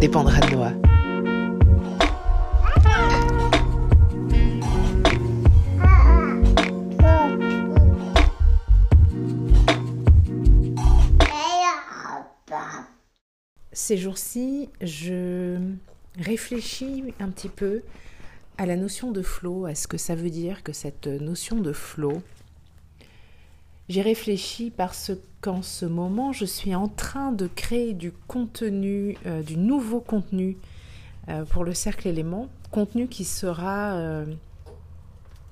Dépendra de Noah. Ces jours-ci, je réfléchis un petit peu à la notion de flow, à ce que ça veut dire que cette notion de flow. J'ai réfléchi parce qu'en ce moment, je suis en train de créer du contenu, euh, du nouveau contenu euh, pour le cercle élément, contenu qui sera euh,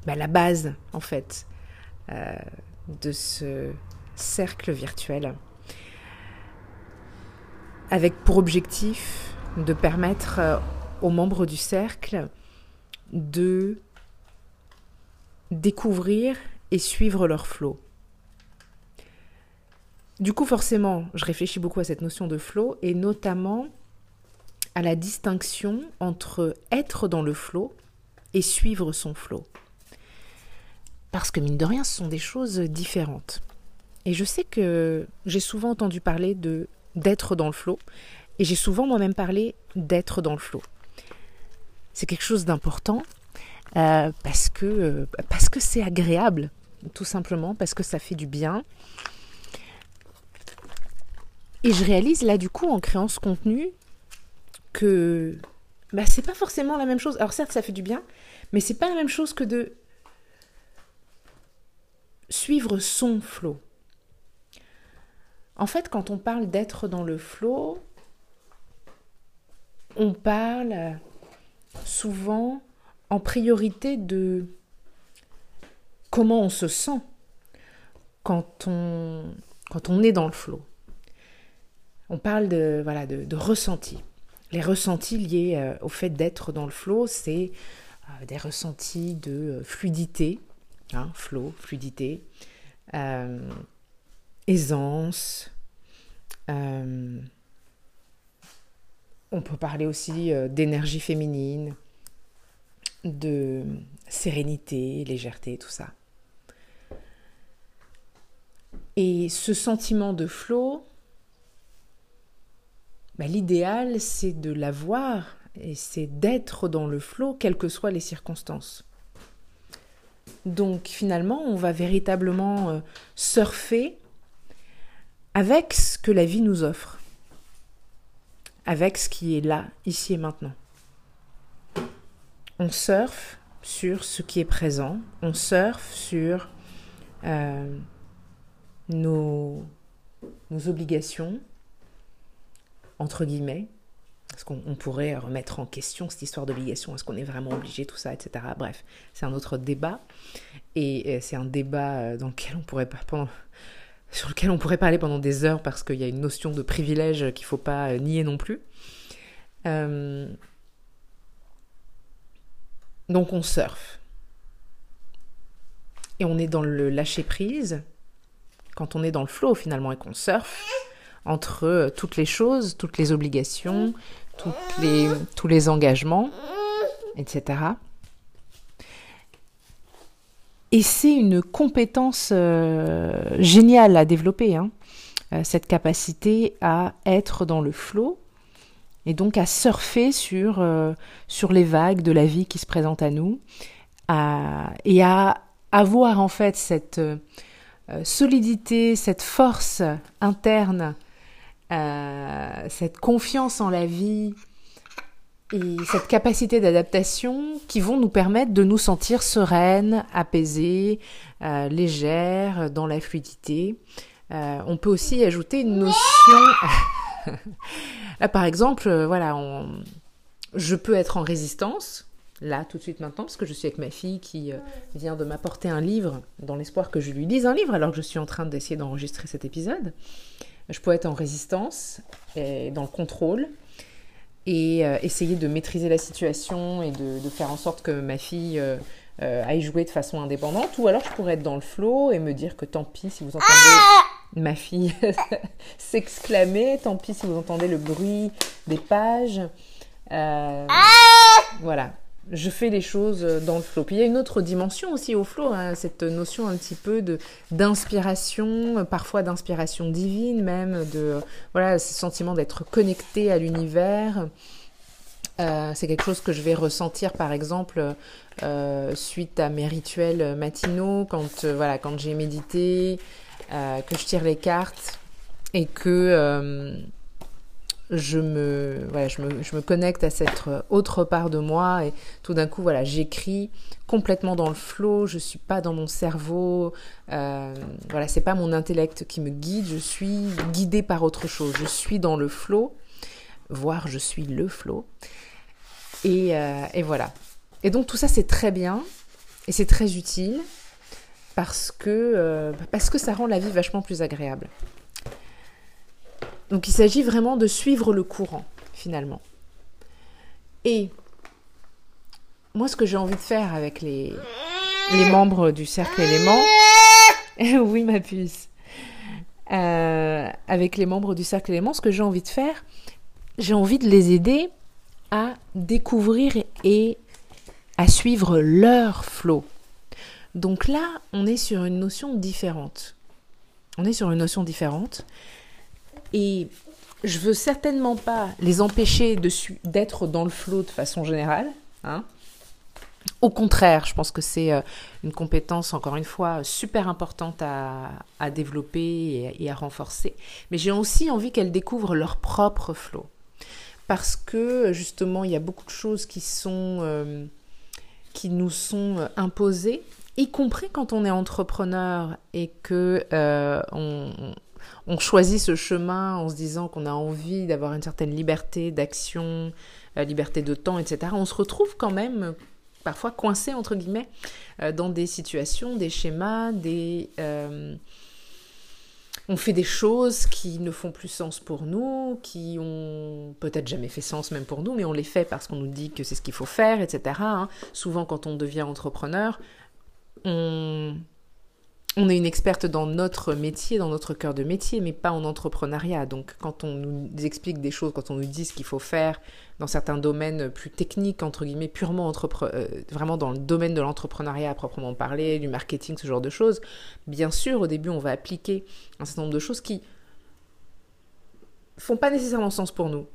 bah, la base en fait de ce cercle virtuel, avec pour objectif de permettre aux membres du cercle de découvrir et suivre leur flow. Du coup, forcément, je réfléchis beaucoup à cette notion de flow et notamment à la distinction entre être dans le flow et suivre son flow. Parce que mine de rien, ce sont des choses différentes. Et je sais que j'ai souvent entendu parler de d'être dans le flow et j'ai souvent moi-même parlé d'être dans le flow c'est quelque chose d'important euh, euh, parce que c'est agréable, tout simplement parce que ça fait du bien. Et je réalise là du coup en créant ce contenu que bah, c'est pas forcément la même chose. Alors certes ça fait du bien, mais c'est pas la même chose que de suivre son flot. En fait, quand on parle d'être dans le flot, on parle souvent en priorité de comment on se sent quand on, quand on est dans le flot. On parle de, voilà, ressentis. Les ressentis liés euh, au fait d'être dans le flot, c'est euh, des ressentis de euh, fluidité, hein, flow, fluidité, aisance, on peut parler aussi d'énergie féminine, de sérénité, légèreté, tout ça. Et ce sentiment de flot, bah, l'idéal, c'est de l'avoir et c'est d'être dans le flot, quelles que soient les circonstances. Donc finalement, on va véritablement euh, surfer avec ce que la vie nous offre avec ce qui est là, ici et maintenant. On surfe sur ce qui est présent, on surfe sur euh, nos, nos obligations, entre guillemets, est-ce qu'on pourrait remettre en question cette histoire d'obligation Est-ce qu'on est vraiment obligé, tout ça, etc. Bref, c'est un autre débat. Et c'est un débat euh, dans lequel on pourrait, pendant, sur lequel on pourrait parler pendant des heures parce qu'il y a une notion de privilège qu'il ne faut pas euh, nier non plus. Euh, donc on surfe. Et on est dans le lâcher prise, quand on est dans le flow finalement et qu'on surfe entre euh, toutes les choses, toutes les obligations, toutes les, tous les engagements, etc. Et c'est une compétence euh, géniale à développer, hein. euh, cette capacité à être dans le flot et donc à surfer sur, euh, sur les vagues de la vie qui se présentent à nous et à avoir en fait cette solidité, cette force interne, cette confiance en la vie, et cette capacité d'adaptation qui vont nous permettre de nous sentir sereines, apaisées, euh, légères, dans la fluidité. Euh, on peut aussi ajouter une notion. là, par exemple, euh, voilà, je peux être en résistance. Là, tout de suite maintenant, parce que je suis avec ma fille qui vient de m'apporter un livre dans l'espoir que je lui lise un livre alors que je suis en train d'essayer d'enregistrer cet épisode. Je peux être en résistance et dans le contrôle, et euh, essayer de maîtriser la situation et de, faire en sorte que ma fille euh, euh, aille jouer de façon indépendante. Ou alors je pourrais être dans le flot et me dire que tant pis si vous entendez ma fille s'exclamer, tant pis si vous entendez le bruit des pages. voilà. Je fais les choses dans le flow. Puis il y a une autre dimension aussi au flow, hein, cette notion un petit peu de d'inspiration, parfois d'inspiration divine même, de voilà, ce sentiment d'être connecté à l'univers. Euh, c'est quelque chose que je vais ressentir par exemple euh, suite à mes rituels matinaux, quand euh, voilà, quand j'ai médité, que je tire les cartes et que je me, voilà, je me, je me connecte à cette autre part de moi et tout d'un coup, voilà, j'écris complètement dans le flot, je suis pas dans mon cerveau, euh, voilà, c'est pas mon intellect qui me guide, je suis guidée par autre chose, je suis dans le flot, voire je suis le flot, et, euh, et voilà. Et donc tout ça c'est très bien et c'est très utile parce que, euh, parce que ça rend la vie vachement plus agréable. Donc il s'agit vraiment de suivre le courant, finalement. Et moi, ce que j'ai envie de faire avec les, membres du cercle élément, oui ma puce, euh, avec les membres du cercle élément, ce que j'ai envie de faire, j'ai envie de les aider à découvrir et à suivre leur flot. Donc là, on est sur une notion différente. On est sur une notion différente. Et je veux certainement pas les empêcher d'être dans le flot de façon générale. Hein. Au contraire, je pense que c'est euh, une compétence, encore une fois, super importante à, développer et, à renforcer. Mais j'ai aussi envie qu'elles découvrent leur propre flot. Parce que, justement, il y a beaucoup de choses qui, sont, euh, qui nous sont imposées, y compris quand on est entrepreneur et que euh, on, on choisit ce chemin en se disant qu'on a envie d'avoir une certaine liberté d'action, euh, liberté de temps, etc., on se retrouve quand même euh, parfois coincé, entre guillemets, euh, dans des situations, des schémas, des... on fait des choses qui ne font plus sens pour nous, qui ont peut-être jamais fait sens même pour nous, mais on les fait parce qu'on nous dit que c'est ce qu'il faut faire, etc. Hein. Souvent, quand on devient entrepreneur, on on est une experte dans notre métier, dans notre cœur de métier, mais pas en entrepreneuriat. Donc quand on nous explique des choses, quand on nous dit ce qu'il faut faire dans certains domaines plus techniques, entre guillemets, purement euh, vraiment dans le domaine de l'entrepreneuriat à proprement parler, du marketing, ce genre de choses, bien sûr, au début, on va appliquer un certain nombre de choses qui font pas nécessairement sens pour nous.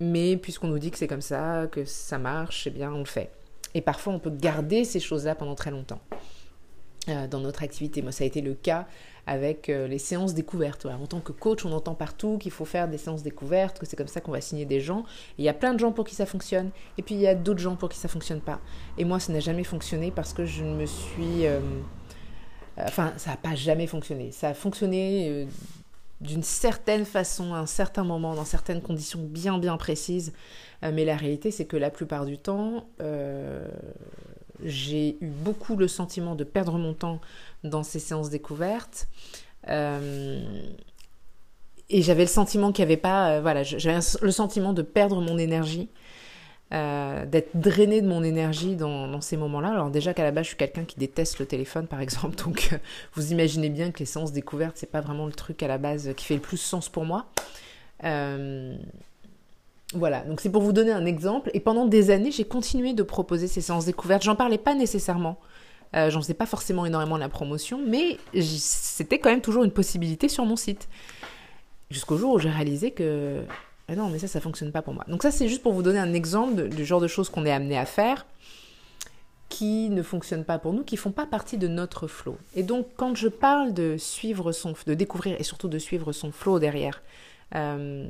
Mais puisqu'on nous dit que c'est comme ça, que ça marche, eh bien, on le fait. Et parfois, on peut garder ces choses-là pendant très longtemps. Euh, dans notre activité. Moi, ça a été le cas avec euh, les séances découvertes. en tant que coach, on entend partout qu'il faut faire des séances découvertes, que c'est comme ça qu'on va signer des gens. il y a plein de gens pour qui ça fonctionne, et puis il y a d'autres gens pour qui ça fonctionne pas. Et moi, ça n'a jamais fonctionné parce que je ne me suis... Euh, enfin, ça n'a pas jamais fonctionné. Ça a fonctionné d'une certaine façon, à un certain moment, dans certaines conditions bien bien précises. mais la réalité, c'est que la plupart du temps, j'ai eu beaucoup le sentiment de perdre mon temps dans ces séances découvertes. Euh, et j'avais le sentiment qu'il avait pas. Euh, voilà, j'avais le sentiment de perdre mon énergie, euh, d'être drainé de mon énergie dans, ces moments-là. Alors, déjà qu'à la base, je suis quelqu'un qui déteste le téléphone, par exemple. Donc, vous imaginez bien que les séances découvertes, c'est pas vraiment le truc à la base qui fait le plus sens pour moi. Voilà, donc c'est pour vous donner un exemple. Et pendant des années, j'ai continué de proposer ces séances découvertes. J'en parlais pas nécessairement. Euh, j'en faisais pas forcément énormément la promotion, mais c'était quand même toujours une possibilité sur mon site. Jusqu'au jour où j'ai réalisé que ah non, mais ça, ça fonctionne pas pour moi. Donc ça, c'est juste pour vous donner un exemple du genre de choses qu'on est amené à faire qui ne fonctionnent pas pour nous, qui font pas partie de notre flow. Et donc, quand je parle de suivre son, de découvrir et surtout de suivre son flow derrière, euh,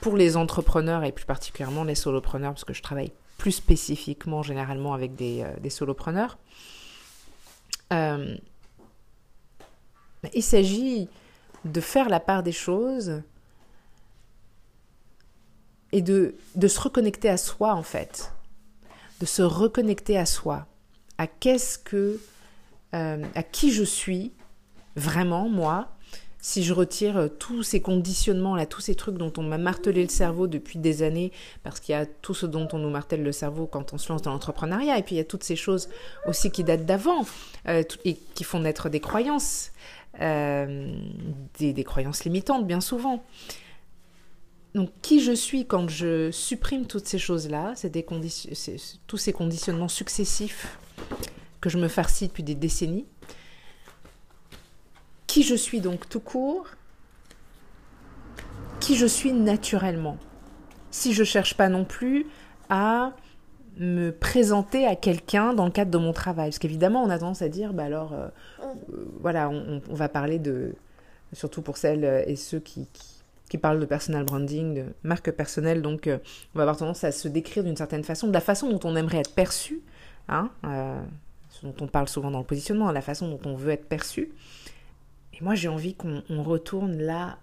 pour les entrepreneurs et plus particulièrement les solopreneurs, parce que je travaille plus spécifiquement généralement avec des, euh, solopreneurs, euh, il s'agit de faire la part des choses et de, se reconnecter à soi en fait, de se reconnecter à soi, à qu'est-ce que, euh, à qui je suis vraiment moi, si je retire euh, tous ces conditionnements là, tous ces trucs dont on m'a martelé le cerveau depuis des années, parce qu'il y a tout ce dont on nous martèle le cerveau quand on se lance dans l'entrepreneuriat, et puis il y a toutes ces choses aussi qui datent d'avant euh, et qui font naître des croyances, euh, des, croyances limitantes bien souvent. donc, qui je suis quand je supprime toutes ces choses-là, c'est tous ces conditionnements successifs que je me farcis depuis des décennies. Qui je suis donc tout court, qui je suis naturellement? Si je cherche pas non plus à me présenter à quelqu'un dans le cadre de mon travail. Parce qu'évidemment, on a tendance à dire, bah alors, euh, euh, voilà, on, va parler de, surtout pour celles et ceux qui, parlent de personal branding, de marque personnelle, donc euh, on va avoir tendance à se décrire d'une certaine façon, de la façon dont on aimerait être perçu, hein, dont on parle souvent dans le positionnement, la façon dont on veut être perçu. Moi, j'ai envie qu'on retourne là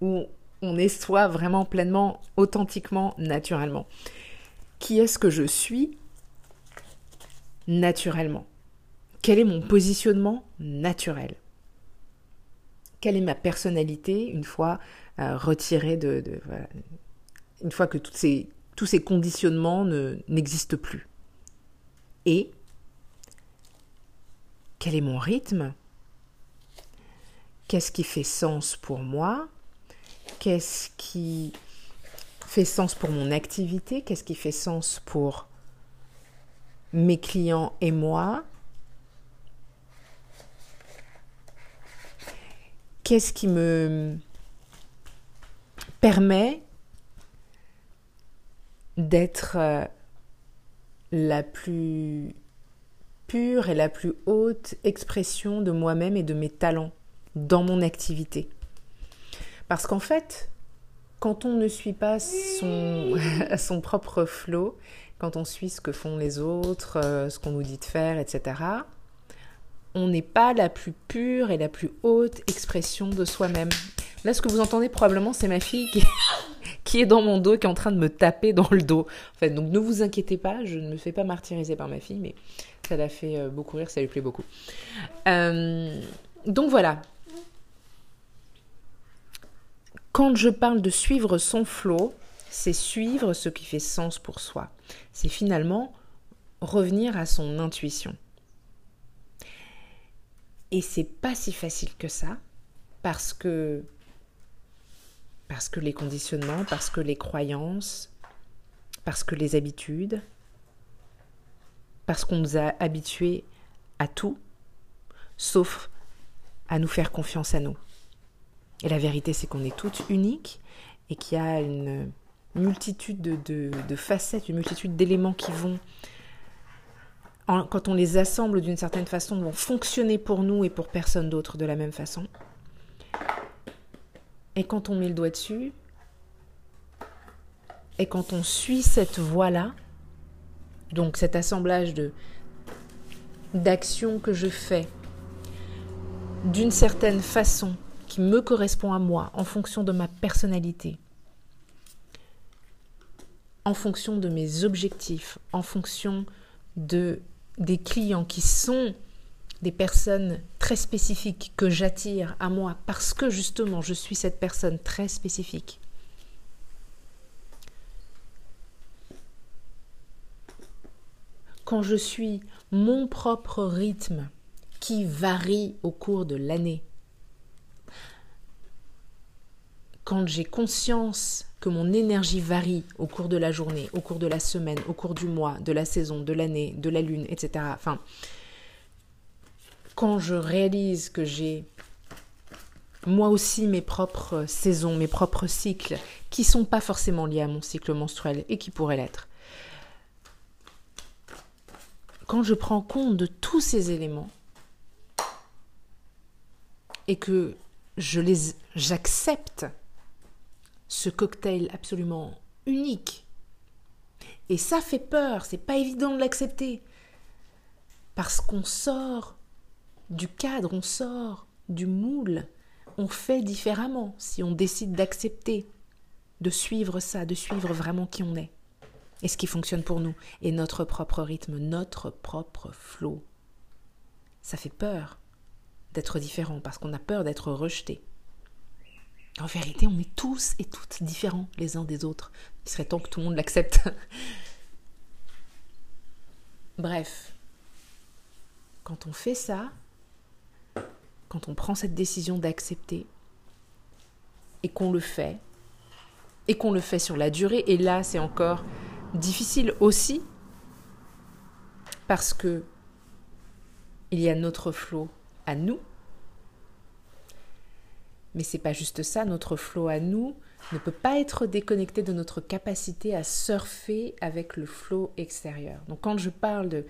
où on est soi vraiment pleinement, authentiquement, naturellement. Qui est-ce que je suis naturellement? Quel est mon positionnement naturel? Quelle est ma personnalité une fois euh, retirée de... une fois que tous ces conditionnements n'existent plus? Et quel est mon rythme Qu'est-ce qui fait sens pour moi Qu'est-ce qui fait sens pour mon activité Qu'est-ce qui fait sens pour mes clients et moi. Qu'est-ce qui me permet d'être euh, la plus pure et la plus haute expression de moi-même et de mes talents dans mon activité. Parce qu'en fait, quand on ne suit pas son, son propre flot, quand on suit ce que font les autres, euh, ce qu'on nous dit de faire, etc., on n'est pas la plus pure et la plus haute expression de soi-même. Là, ce que vous entendez probablement, c'est ma fille qui, qui est dans mon dos, qui est en train de me taper dans le dos. En fait, donc ne vous inquiétez pas, je ne me fais pas martyriser par ma fille, mais ça l'a fait euh, beaucoup rire, ça lui plaît beaucoup. Euh, donc voilà. Quand je parle de suivre son flot, c'est suivre ce qui fait sens pour soi. C'est finalement revenir à son intuition. Et c'est pas si facile que ça, parce que parce que les conditionnements, parce que les croyances, parce que les habitudes, parce qu'on nous a habitués à tout, sauf à nous faire confiance à nous. Et la vérité, c'est qu'on est toutes uniques et qu'il y a une multitude de, facettes, une multitude d'éléments qui vont, quand on les assemble d'une certaine façon, vont fonctionner pour nous et pour personne d'autre de la même façon. Et quand on met le doigt dessus, et quand on suit cette voie-là, donc cet assemblage d'actions que je fais d'une certaine façon qui me correspond à moi, en fonction de ma personnalité, en fonction de mes objectifs, en fonction de des clients qui sont des personnes très spécifiques que j'attire à moi parce que justement je suis cette personne très spécifique. Quand je suis mon propre rythme qui varie au cours de l'année, quand j'ai conscience que mon énergie varie au cours de la journée, au cours de la semaine, au cours du mois, de la saison, de l'année, de la lune, etc. Enfin, quand je réalise que j'ai moi aussi mes propres saisons, mes propres cycles, qui sont pas forcément liés à mon cycle menstruel et qui pourraient l'être. Quand je prends compte de tous ces éléments et que je les j'accepte ce cocktail absolument unique. Et ça fait peur, c'est pas évident de l'accepter. Parce qu'on sort du cadre, on sort du moule, on fait différemment si on décide d'accepter, de suivre ça, de suivre vraiment qui on est et ce qui fonctionne pour nous, et notre propre rythme, notre propre flot. Ça fait peur d'être différent parce qu'on a peur d'être rejeté. En vérité, on est tous et toutes différents les uns des autres. Il serait temps que tout le monde l'accepte. Bref, quand on fait ça, quand on prend cette décision d'accepter et qu'on le fait, et qu'on le fait sur la durée, et là c'est encore difficile aussi parce que il y a notre flot à nous. Mais c'est pas juste ça, notre flot à nous ne peut pas être déconnecté de notre capacité à surfer avec le flot extérieur. Donc quand je parle de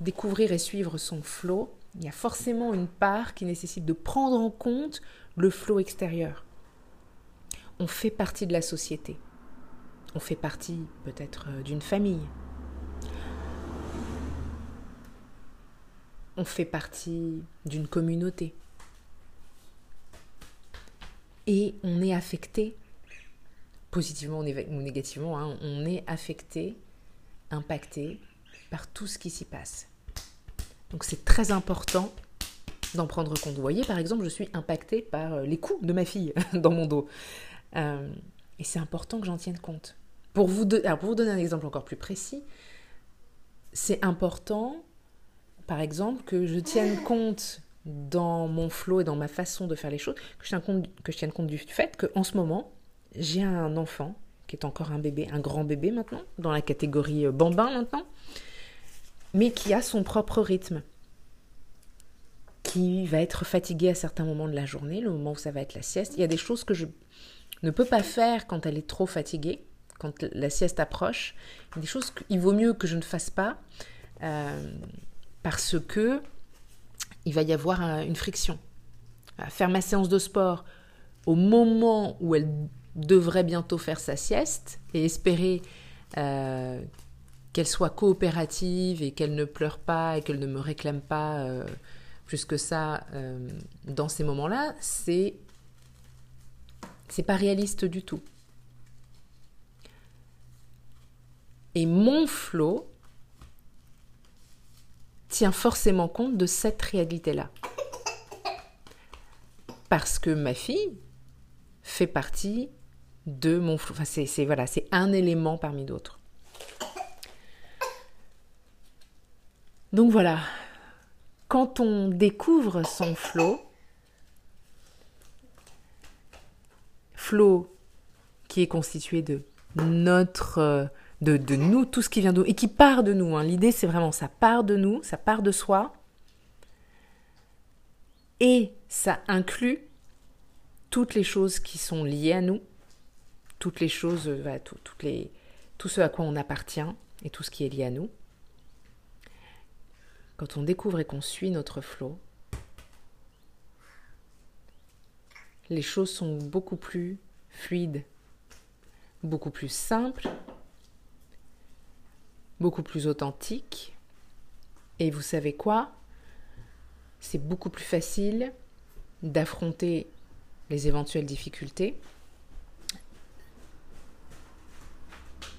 découvrir et suivre son flot, il y a forcément une part qui nécessite de prendre en compte le flot extérieur. On fait partie de la société. On fait partie peut-être euh, d'une famille. On fait partie d'une communauté. Et on est affecté, positivement ou négativement, hein, on est affecté, impacté par tout ce qui s'y passe. Donc c'est très important d'en prendre compte. Vous voyez, par exemple, je suis impactée par euh, les coups de ma fille dans mon dos. Euh, et c'est important que j'en tienne compte. Pour vous, pour vous donner un exemple encore plus précis, c'est important, par exemple, que je tienne compte dans mon flow et dans ma façon de faire les choses, que je tienne compte, du fait qu'en ce moment, j'ai un enfant qui est encore un bébé, un grand bébé maintenant, dans la catégorie euh, bambin maintenant, mais qui a son propre rythme, qui va être fatigué à certains moments de la journée, le moment où ça va être la sieste. Il y a des choses que je ne peut pas faire quand elle est trop fatiguée, quand la sieste approche. Il y a des choses qu'il vaut mieux que je ne fasse pas euh, parce que il va y avoir une friction. Faire ma séance de sport au moment où elle devrait bientôt faire sa sieste et espérer euh, qu'elle soit coopérative et qu'elle ne pleure pas et qu'elle ne me réclame pas euh, plus que ça dans ces moments-là, c'est c'est pas réaliste du tout. Et mon flot tient forcément compte de cette réalité-là. Parce que ma fille fait partie de mon flot. C'est voilà, un élément parmi d'autres. Donc voilà, quand on découvre son flot, flot qui est constitué de notre, euh, de, nous, tout ce qui vient de nous, et qui part de nous. Hein. L'idée, c'est vraiment ça part de nous, ça part de soi, et ça inclut toutes les choses qui sont liées à nous, toutes les choses, euh, tout, toutes les, tout ce à quoi on appartient et tout ce qui est lié à nous. Quand on découvre et qu'on suit notre flot, les choses sont beaucoup plus fluides, beaucoup plus simples, beaucoup plus authentiques. Et vous savez quoi? C'est beaucoup plus facile d'affronter les éventuelles difficultés.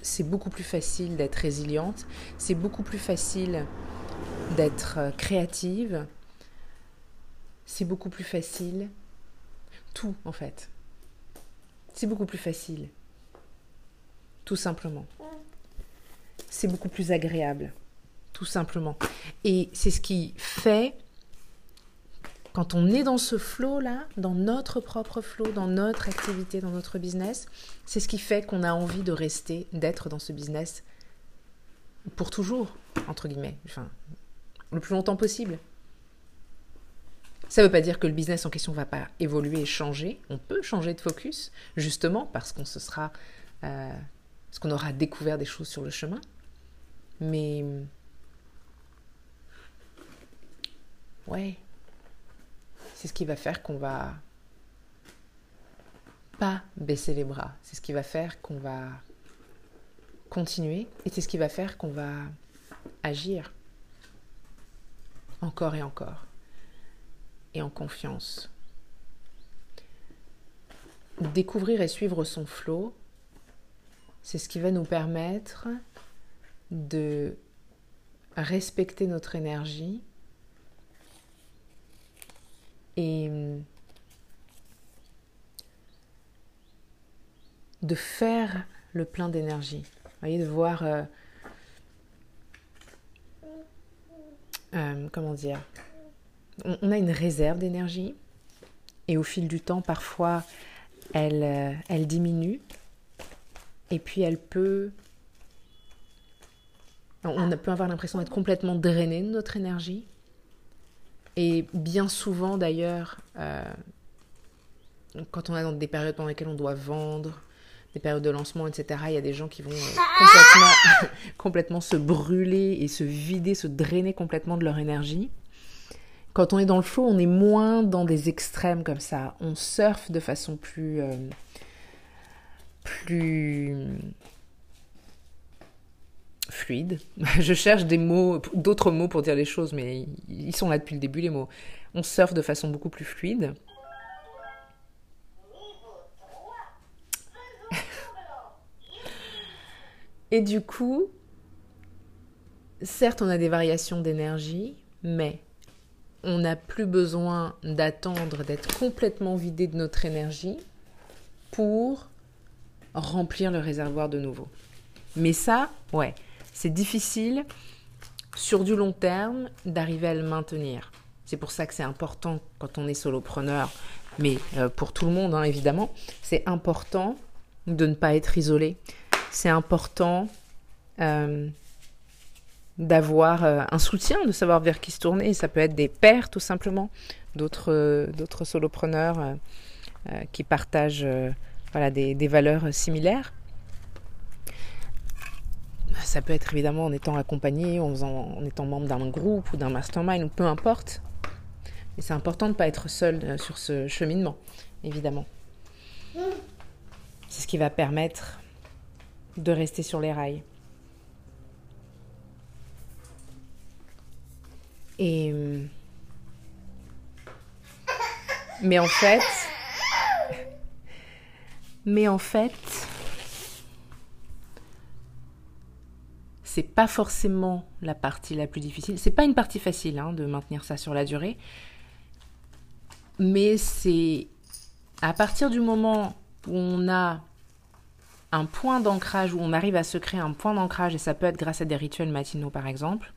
C'est beaucoup plus facile d'être résiliente, c'est beaucoup plus facile d'être créative, c'est beaucoup plus facile tout en fait. C'est beaucoup plus facile. Tout simplement. C'est beaucoup plus agréable. Tout simplement. Et c'est ce qui fait, quand on est dans ce flow-là, dans notre propre flow, dans notre activité, dans notre business, c'est ce qui fait qu'on a envie de rester, d'être dans ce business pour toujours, entre guillemets. Enfin, le plus longtemps possible. Ça ne veut pas dire que le business en question ne va pas évoluer et changer. On peut changer de focus, justement, parce qu'on se sera, euh, parce qu'on aura découvert des choses sur le chemin. Mais ouais, c'est ce qui va faire qu'on va pas baisser les bras. C'est ce qui va faire qu'on va continuer et c'est ce qui va faire qu'on va agir encore et encore et en confiance. Découvrir et suivre son flot, c'est ce qui va nous permettre de respecter notre énergie et de faire le plein d'énergie. Vous voyez, de voir, euh, euh, comment dire, on a une réserve d'énergie et au fil du temps, parfois, elle, euh, elle diminue. Et puis elle peut... On peut avoir l'impression d'être complètement drainé de notre énergie. Et bien souvent d'ailleurs, euh, quand on est dans des périodes pendant lesquelles on doit vendre, des périodes de lancement, etc., il y a des gens qui vont euh, complètement, complètement se brûler et se vider, se drainer complètement de leur énergie. Quand on est dans le flow, on est moins dans des extrêmes comme ça. On surfe de façon plus... Euh, plus fluide. Je cherche des mots, d'autres mots pour dire les choses, mais ils sont là depuis le début, les mots. On surfe de façon beaucoup plus fluide. Et du coup, certes, on a des variations d'énergie, mais on n'a plus besoin d'attendre d'être complètement vidé de notre énergie pour remplir le réservoir de nouveau. Mais ça, ouais, c'est difficile sur du long terme d'arriver à le maintenir. C'est pour ça que c'est important quand on est solopreneur, mais euh, pour tout le monde hein, évidemment, c'est important de ne pas être isolé. C'est important euh, d'avoir euh, un soutien, de savoir vers qui se tourner. Ça peut être des pairs tout simplement, d'autres solopreneurs qui partagent voilà, des valeurs similaires. Ça peut être évidemment en étant accompagné, en, étant membre d'un groupe ou d'un mastermind, ou peu importe. Mais c'est important de ne pas être seul euh, sur ce cheminement, évidemment. C'est ce qui va permettre de rester sur les rails. Et. Mais en fait. Mais en fait. C'est pas forcément la partie la plus difficile. C'est pas une partie facile hein, de maintenir ça sur la durée, mais c'est à partir du moment où on a un point d'ancrage, où on arrive à se créer un point d'ancrage, et ça peut être grâce à des rituels matinaux par exemple.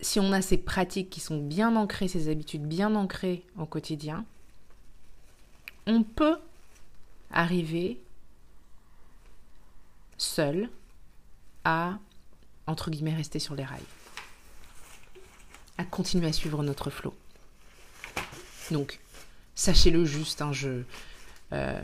Si on a ces pratiques qui sont bien ancrées, ces habitudes bien ancrées au quotidien, on peut arriver seul à, entre guillemets, rester sur les rails, à continuer à suivre notre flot. Donc, sachez-le juste, hein, je ne euh,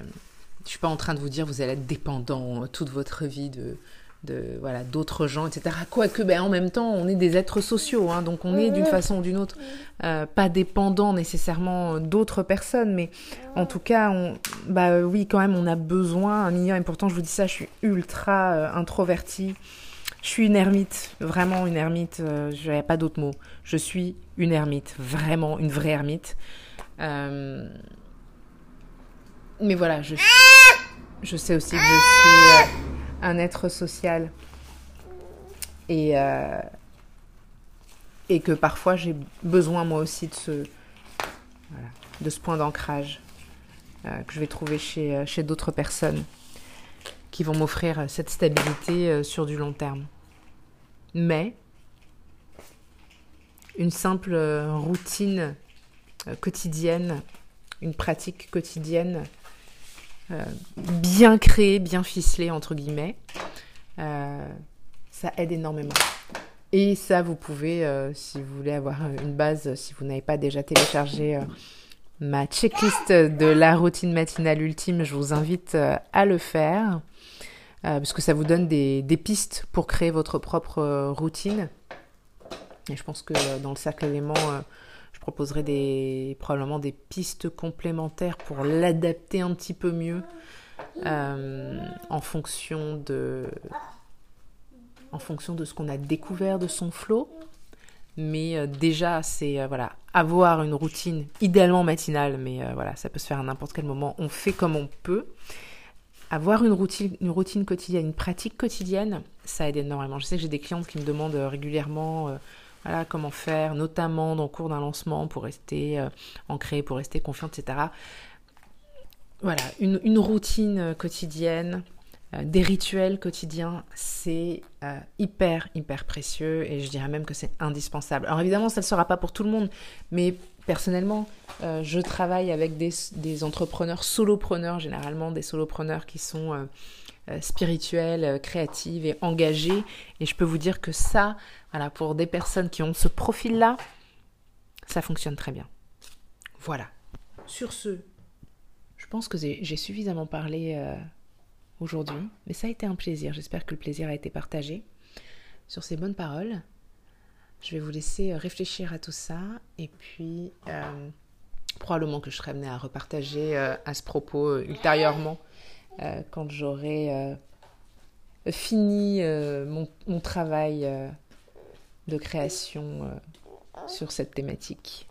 suis pas en train de vous dire vous allez être dépendant toute votre vie de, de voilà d'autres gens, etc. Quoique, ben, en même temps, on est des êtres sociaux, hein, donc on est d'une façon ou d'une autre euh, pas dépendant nécessairement d'autres personnes, mais en tout cas, on, bah oui, quand même, on a besoin un minimum. Et pourtant, je vous dis ça, je suis ultra euh, introvertie. Je suis une ermite, vraiment une ermite. Euh, je n'avais pas d'autre mot. Je suis une ermite, vraiment une vraie ermite. mais voilà, je, je sais aussi que je suis un être social. Et, euh, et que parfois j'ai besoin moi aussi de ce, de ce point d'ancrage euh, que je vais trouver chez, euh, chez d'autres personnes qui vont m'offrir cette stabilité sur du long terme. Mais une simple routine quotidienne, une pratique quotidienne euh, bien créé, bien ficelé, entre guillemets, euh, ça aide énormément. Et ça, vous pouvez, euh, si vous voulez avoir une base, si vous n'avez pas déjà téléchargé ma checklist de la routine matinale ultime, je vous invite à le faire, parce que ça vous donne des, des, pistes pour créer votre propre routine. Et je pense que dans le cercle élément, proposerai probablement des pistes complémentaires pour l'adapter un petit peu mieux euh, en fonction de en fonction de ce qu'on a découvert de son flow. Mais euh, déjà, c'est euh, voilà, avoir une routine, idéalement matinale, mais voilà, ça peut se faire à n'importe quel moment. On fait comme on peut. Avoir une routine, une routine quotidienne, une pratique quotidienne, ça aide énormément. Je sais que j'ai des clientes qui me demandent régulièrement comment faire, notamment dans le cours d'un lancement pour rester euh, ancré, pour rester confiant, etc. Voilà, une, routine euh, quotidienne, euh, des rituels quotidiens, c'est hyper, hyper précieux et je dirais même que c'est indispensable. Alors évidemment, ça ne sera pas pour tout le monde, mais personnellement, je travaille avec des, des, entrepreneurs solopreneurs, généralement des solopreneurs qui sont spirituels, créatifs et engagés. Et je peux vous dire que ça, voilà, pour des personnes qui ont ce profil-là, ça fonctionne très bien. Voilà. Sur ce, je pense que j'ai suffisamment parlé aujourd'hui, mais ça a été un plaisir. J'espère que le plaisir a été partagé. Sur ces bonnes paroles, je vais vous laisser euh, réfléchir à tout ça et puis euh, probablement que je serai amenée à repartager euh, à ce propos ultérieurement quand j'aurai fini mon, travail de création sur cette thématique.